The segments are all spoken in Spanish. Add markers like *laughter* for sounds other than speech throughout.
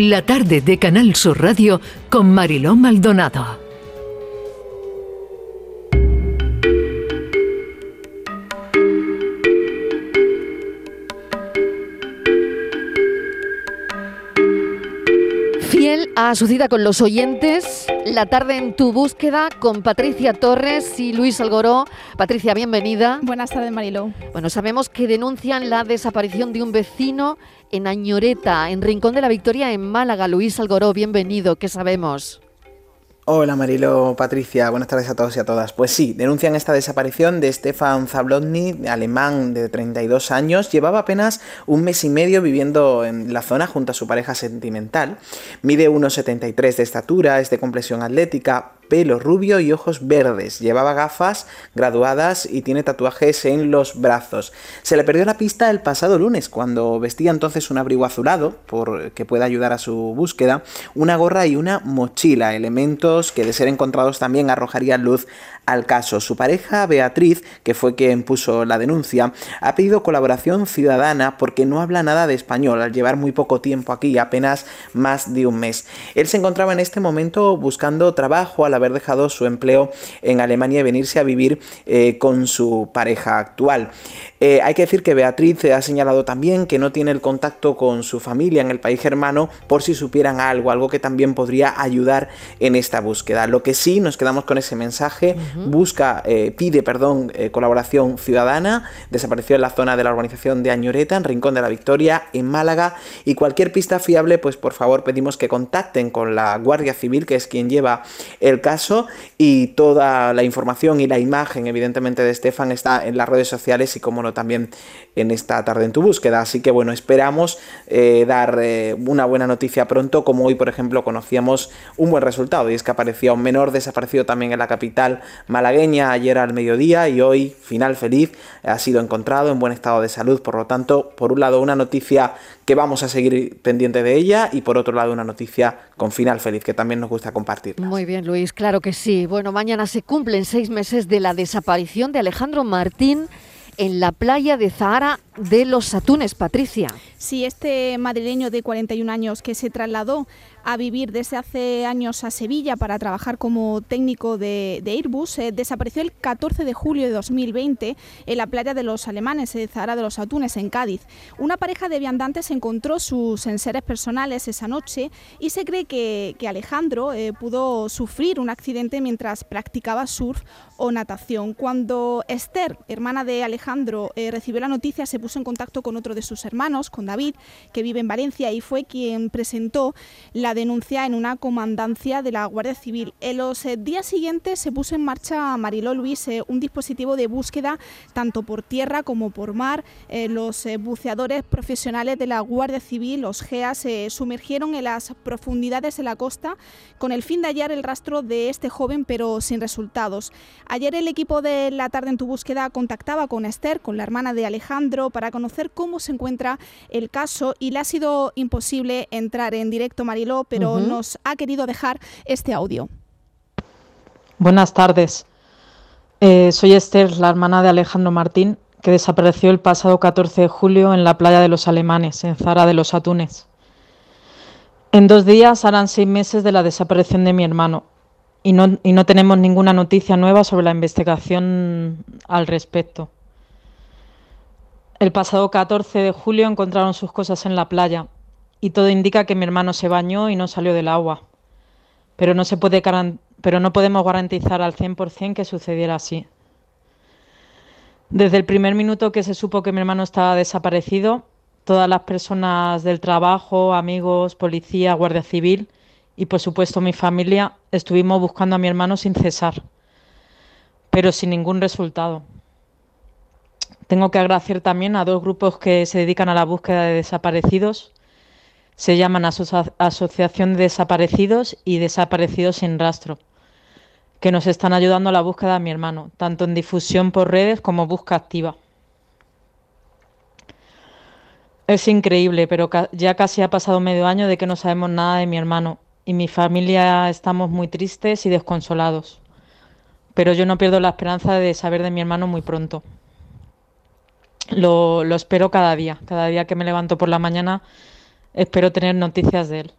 La tarde de Canal Sur Radio con Mariló Maldonado. Fiel a su cita con los oyentes, la tarde en tu búsqueda con Patricia Torres y Luis Algoró. Patricia, bienvenida. Buenas tardes, Mariló. Bueno, sabemos que denuncian la desaparición de un vecino en Añoreta, en Rincón de la Victoria, en Málaga. Luis Algoró, bienvenido. ¿Qué sabemos? Hola Marilo, Patricia, buenas tardes a todos y a todas. Pues sí, denuncian esta desaparición de Stefan Zablotny, alemán de 32 años. Llevaba apenas un mes y medio viviendo en la zona junto a su pareja sentimental. Mide 1,73 de estatura, es de complexión atlética, pelo rubio y ojos verdes. Llevaba gafas graduadas y tiene tatuajes en los brazos. Se le perdió la pista el pasado lunes cuando vestía entonces un abrigo azulado, por que pueda ayudar a su búsqueda, una gorra y una mochila, elementos que de ser encontrados también arrojarían luz al caso. Su pareja, Beatriz, que fue quien puso la denuncia, ha pedido colaboración ciudadana porque no habla nada de español, al llevar muy poco tiempo aquí, apenas más de un mes. Él se encontraba en este momento buscando trabajo al haber dejado su empleo en Alemania y venirse a vivir eh, con su pareja actual. Eh, hay que decir que Beatriz ha señalado también que no tiene el contacto con su familia en el país germano por si supieran algo, algo que también podría ayudar en esta búsqueda. Lo que sí nos quedamos con ese mensaje busca, eh, pide, perdón, eh, colaboración ciudadana, desapareció en la zona de la urbanización de Añoreta, en Rincón de la Victoria, en Málaga, y cualquier pista fiable, pues por favor pedimos que contacten con la Guardia Civil, que es quien lleva el caso, y toda la información y la imagen, evidentemente, de Estefan está en las redes sociales y, como no, también en esta tarde en tu búsqueda. Así que, bueno, esperamos eh, dar una buena noticia pronto, como hoy, por ejemplo, conocíamos un buen resultado, y es que aparecía un menor desaparecido también en la capital malagueña ayer al mediodía y hoy, final feliz, ha sido encontrado en buen estado de salud. Por lo tanto, por un lado, una noticia que vamos a seguir pendiente de ella y por otro lado, una noticia con final feliz que también nos gusta compartir. Muy bien, Luis, claro que sí. Bueno, mañana se cumplen seis meses de la desaparición de Alejandro Martín en la playa de Zahara de los Atunes, Patricia. Sí, este madrileño de 41 años que se trasladó a vivir desde hace años a Sevilla para trabajar como técnico de, Airbus, eh, desapareció el 14 de julio de 2020 en la playa de los Alemanes, de Zahara de los Atunes, en Cádiz. Una pareja de viandantes encontró sus enseres personales esa noche y se cree que, Alejandro eh, pudo sufrir un accidente mientras practicaba surf o natación. Cuando Esther, hermana de Alejandro, eh, recibió la noticia, se puso en contacto con otro de sus hermanos, con David, que vive en Valencia, y fue quien presentó la denuncia en una comandancia de la Guardia Civil. En los eh, días siguientes se puso en marcha, Mariló Luis, eh, un dispositivo de búsqueda tanto por tierra como por mar. los buceadores profesionales de la Guardia Civil, los GEA, se sumergieron en las profundidades de la costa con el fin de hallar el rastro de este joven, pero sin resultados. Ayer el equipo de La Tarde en tu Búsqueda contactaba con Esther, con la hermana de Alejandro, para conocer cómo se encuentra el caso y le ha sido imposible entrar en directo, Mariló, pero nos ha querido dejar este audio. Buenas tardes. Eh, soy Esther, la hermana de Alejandro Martín, que desapareció el pasado 14 de julio en la playa de los Alemanes, en Zara de los Atunes. En dos días harán seis meses de la desaparición de mi hermano, y no, y no tenemos ninguna noticia nueva sobre la investigación al respecto. El pasado 14 de julio encontraron sus cosas en la playa y todo indica que mi hermano se bañó y no salió del agua. Pero no, se puede pero no podemos garantizar al 100% que sucediera así. Desde el primer minuto que se supo que mi hermano estaba desaparecido, todas las personas del trabajo, amigos, policía, guardia civil, y por supuesto mi familia estuvimos buscando a mi hermano sin cesar, pero sin ningún resultado. Tengo que agradecer también a dos grupos que se dedican a la búsqueda de desaparecidos. Se llaman Asociación de Desaparecidos y Desaparecidos sin Rastro, que nos están ayudando a la búsqueda de mi hermano, tanto en difusión por redes como busca activa. Es increíble, pero ya casi ha pasado medio año de que no sabemos nada de mi hermano y mi familia estamos muy tristes y desconsolados. Pero yo no pierdo la esperanza de saber de mi hermano muy pronto. Lo, lo espero cada día. Cada día que me levanto por la mañana espero tener noticias de él.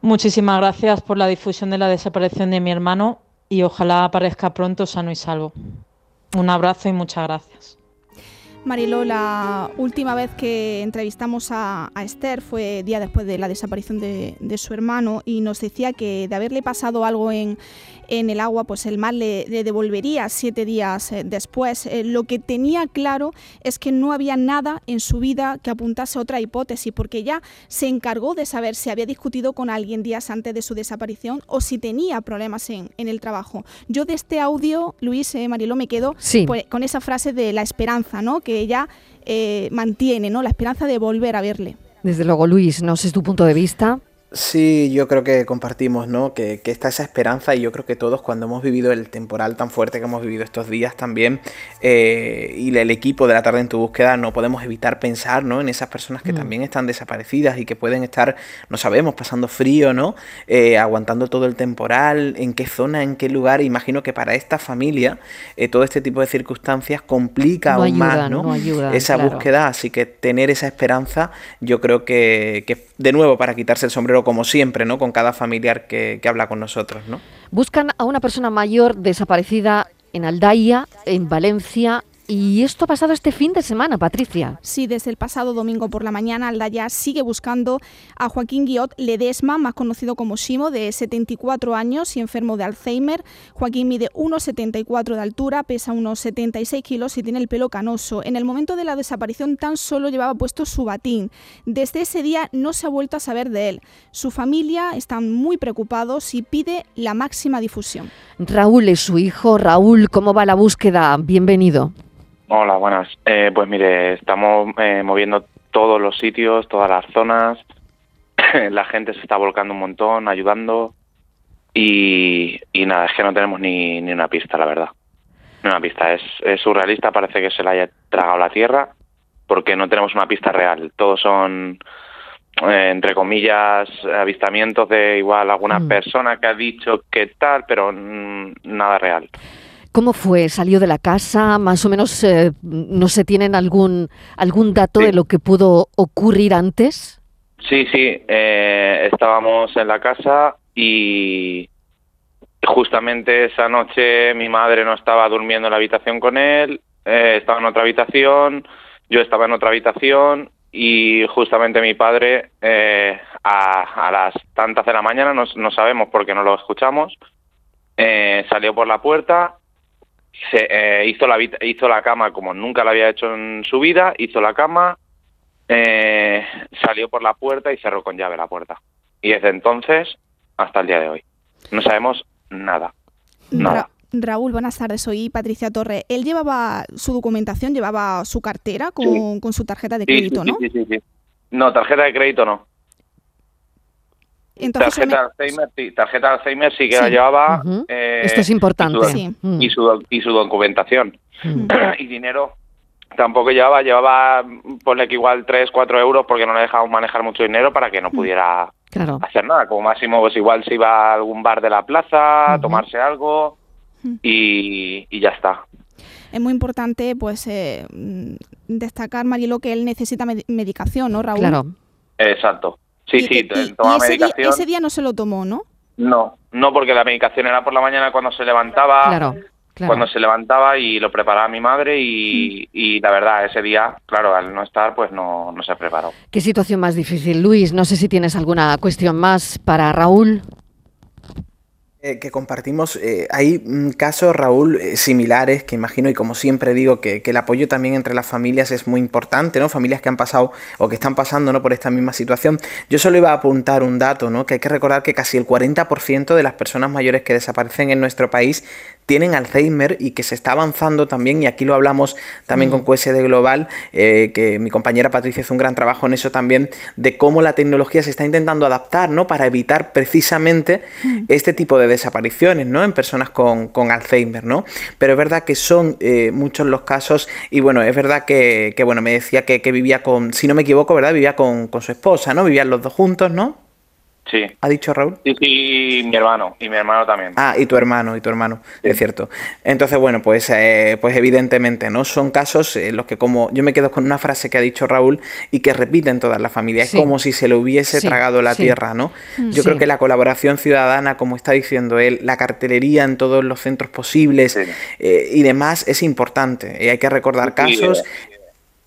Muchísimas gracias por la difusión de la desaparición de mi hermano y ojalá aparezca pronto sano y salvo. Un abrazo y muchas gracias. Marilo, la última vez que entrevistamos a, Esther fue día después de la desaparición de, su hermano y nos decía que de haberle pasado algo en, en el agua, pues el mar le, devolvería siete días eh, después. Eh, lo que tenía claro es que no había nada en su vida que apuntase a otra hipótesis, porque ya se encargó de saber si había discutido con alguien días antes de su desaparición o si tenía problemas en, el trabajo. Yo de este audio, Luis, eh, Marilo, me quedo pues, con esa frase de la esperanza, ¿no? que ella eh, mantiene, ¿no? la esperanza de volver a verle. Desde luego, Luis, no sé tu punto de vista. Sí, yo creo que compartimos, ¿no? Que, está esa esperanza y yo creo que todos cuando hemos vivido el temporal tan fuerte que hemos vivido estos días también eh, y el equipo de la tarde en tu búsqueda no podemos evitar pensar, ¿no? En esas personas que mm. también están desaparecidas y que pueden estar, no sabemos, pasando frío, ¿no? Eh, aguantando todo el temporal, en qué zona, en qué lugar. Imagino que para esta familia eh, todo este tipo de circunstancias complica aún más, ¿no? esa búsqueda, así que tener esa esperanza, yo creo que, que de nuevo para quitarse el sombrero como siempre, ¿no? Con cada familiar que, que habla con nosotros, ¿no? Buscan a una persona mayor desaparecida en Aldaya, en Valencia, y esto ha pasado este fin de semana, Patricia. Sí, desde el pasado domingo por la mañana, Aldaya sigue buscando a Joaquín Guiot Ledesma, más conocido como Shimo, de 74 años y enfermo de Alzheimer. Joaquín mide 1,74 de altura, pesa unos 76 kilos y tiene el pelo canoso. En el momento de la desaparición tan solo llevaba puesto su batín. Desde ese día no se ha vuelto a saber de él. Su familia están muy preocupados y pide la máxima difusión. Raúl es su hijo. Raúl, ¿cómo va la búsqueda? Bienvenido. Hola, buenas. Eh, pues mire, estamos eh, moviendo todos los sitios, todas las zonas. *coughs* la gente se está volcando un montón, ayudando. Y, nada, es que no tenemos ni, una pista, la verdad. Ni una pista. Es, surrealista, parece que se la haya tragado la tierra, porque no tenemos una pista real. Todos son, eh, entre comillas, avistamientos de igual alguna mm. persona que ha dicho que tal, pero nada real. ¿Cómo fue? ¿Salió de la casa? Más o menos, eh, ¿no se tienen algún, algún dato de lo que pudo ocurrir antes? Sí, sí, eh, estábamos en la casa y justamente esa noche mi madre no estaba durmiendo en la habitación con él, eh, estaba en otra habitación, yo estaba en otra habitación y justamente mi padre a, las tantas de la mañana, no, no sabemos por qué no lo escuchamos, salió por la puerta se, eh, hizo, la, hizo la cama como nunca la había hecho en su vida, hizo la cama, eh, salió por la puerta y cerró con llave la puerta. Y desde entonces hasta el día de hoy. No sabemos nada. Nada. Raúl, buenas tardes. Soy Patricia Torre. Él llevaba su documentación, llevaba su cartera con, con su tarjeta de crédito, ¿no? Sí, sí, sí. No, tarjeta de crédito no tarjeta, Alzheimer, sí, tarjeta Alzheimer sí que la llevaba. Eh, Esto es importante. Y su, y su, documentación. *clears throat* y dinero tampoco llevaba, llevaba, ponle que igual 3, 4 euros porque no le dejaban manejar mucho dinero para que no pudiera hacer nada. Como máximo, pues igual se iba a algún bar de la plaza, a tomarse algo y, y ya está. Es muy importante pues eh, destacar, Marielo, que él necesita medicación, ¿no, Raúl? Claro. Exacto. Sí, sí, toma medicación. ese día no se lo tomó, ¿no? No, no, porque la medicación era por la mañana cuando se levantaba. Claro. Cuando se levantaba y lo preparaba mi madre y, y, la verdad, ese día, claro, al no estar, pues no, no se preparó. ¿Qué situación más difícil? Luis, no sé si tienes alguna cuestión más para Raúl. Eh, que compartimos. Eh, hay mm, casos, Raúl, eh, similares que imagino y como siempre digo que, el apoyo también entre las familias es muy importante, ¿no? Familias que han pasado o que están pasando ¿no? por esta misma situación. Yo solo iba a apuntar un dato, ¿no? Que hay que recordar que casi el 40% de las personas mayores que desaparecen en nuestro país tienen Alzheimer y que se está avanzando también, y aquí lo hablamos también con mm. QSD Global, que mi compañera Patricia hizo un gran trabajo en eso también, de cómo la tecnología se está intentando adaptar, ¿no? Para evitar precisamente mm. este tipo de desapariciones, ¿no? En personas con, Alzheimer, ¿no? Pero es verdad que son eh, muchos los casos y bueno, es verdad que, bueno, me decía que, vivía con, si no me equivoco, ¿verdad? Vivía con, con su esposa, ¿no? Vivían los dos juntos, ¿no? Sí. ¿Ha dicho Raúl? Sí, sí, mi hermano. Y mi hermano también. Ah, y tu hermano, y tu hermano, es cierto. Entonces, bueno, pues, eh, pues evidentemente, ¿no? Son casos en los que como yo me quedo con una frase que ha dicho Raúl y que repiten todas las familias, Sí. es como si se le hubiese Sí, tragado la sí. tierra, ¿no? Yo Sí. creo que la colaboración ciudadana, como está diciendo él, la cartelería en todos los centros posibles Sí. eh, y demás es importante. Y hay que recordar Sí, casos.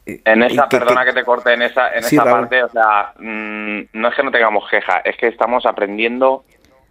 Eh, En esa, perdona que, te corte, en esa, en Sí, esa parte, o sea, mm, no es que no tengamos queja, es que estamos aprendiendo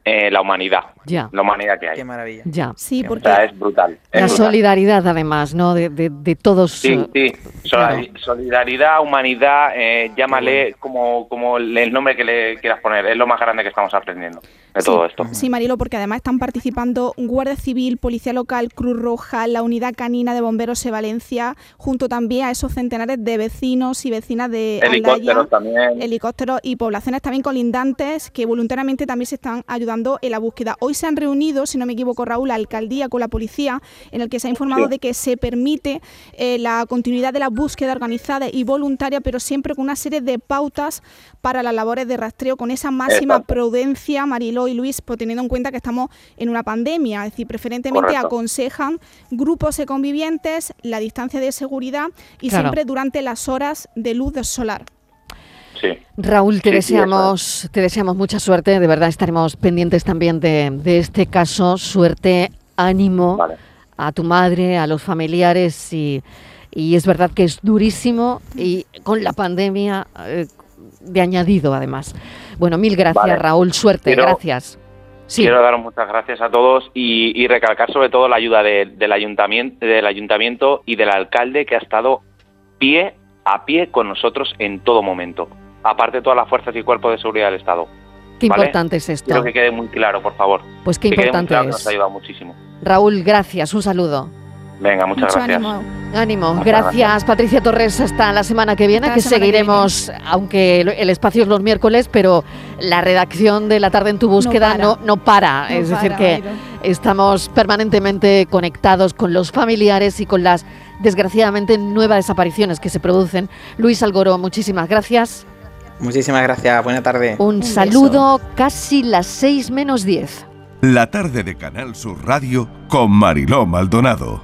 eh, la humanidad, Ya. la humanidad que hay. Qué maravilla. Ya. Sí, Qué O porque sea, es brutal. es La brutal. solidaridad, además, ¿no? De, de- de todos. Sí, eh, sí. claro. Solidaridad, humanidad, eh, llámale como, como el nombre que le quieras poner. Es lo más grande que estamos aprendiendo de Sí. todo esto. Sí, Marilo, porque además están participando Guardia Civil, Policía Local, Cruz Roja, la Unidad Canina de Bomberos de Valencia, junto también a esos centenares de vecinos y vecinas de Helicópteros también. helicópteros y poblaciones también colindantes que voluntariamente también se están ayudando en la búsqueda. Hoy se han reunido, si no me equivoco, Raúl, la alcaldía con la policía, en el que se ha informado Sí. de que se permite eh, la continuidad de la búsqueda organizada y voluntaria, pero siempre con una serie de pautas para las labores de rastreo, con esa máxima Exacto. prudencia, Mariló y Luis, pues teniendo en cuenta que estamos en una pandemia, es decir, preferentemente Correcto. aconsejan grupos de convivientes, la distancia de seguridad y Claro. siempre durante las horas de luz solar. Sí. Raúl, te Sí, sí, deseamos, te deseamos mucha suerte. De verdad estaremos pendientes también de, de este caso. Suerte, ánimo Vale. a tu madre, a los familiares y, y es verdad que es durísimo y con la pandemia eh, de añadido además. Bueno, mil gracias Vale. Raúl, suerte, Quiero- gracias. Sí, Quiero daros muchas gracias a todos y, y recalcar sobre todo la ayuda de- del, ayuntamiento, del ayuntamiento y del alcalde que ha estado pie a pie con nosotros en todo momento. Aparte de todas las fuerzas y cuerpos de seguridad del Estado. qué ¿vale? importante es esto. Quiero que quede muy claro, por favor. Pues qué que quede muy importante claro que nos es. ha ayudado muchísimo. Raúl, gracias, un saludo. Venga, muchas Mucho gracias. ánimo. Ánimo, Muchas gracias, gracias. Patricia Torres. Hasta la semana que viene, Hasta que seguiremos, aunque el- espacio es los miércoles, pero la redacción de la tarde en tu búsqueda para. no, no para. No es decir, para, que estamos permanentemente conectados con los familiares y con las, desgraciadamente, nuevas desapariciones que se producen. Luis Algoro, muchísimas gracias. Muchísimas gracias. Buena tarde. Un, saludo, casi las seis menos diez. La tarde de Canal Sur Radio con Mariló Maldonado.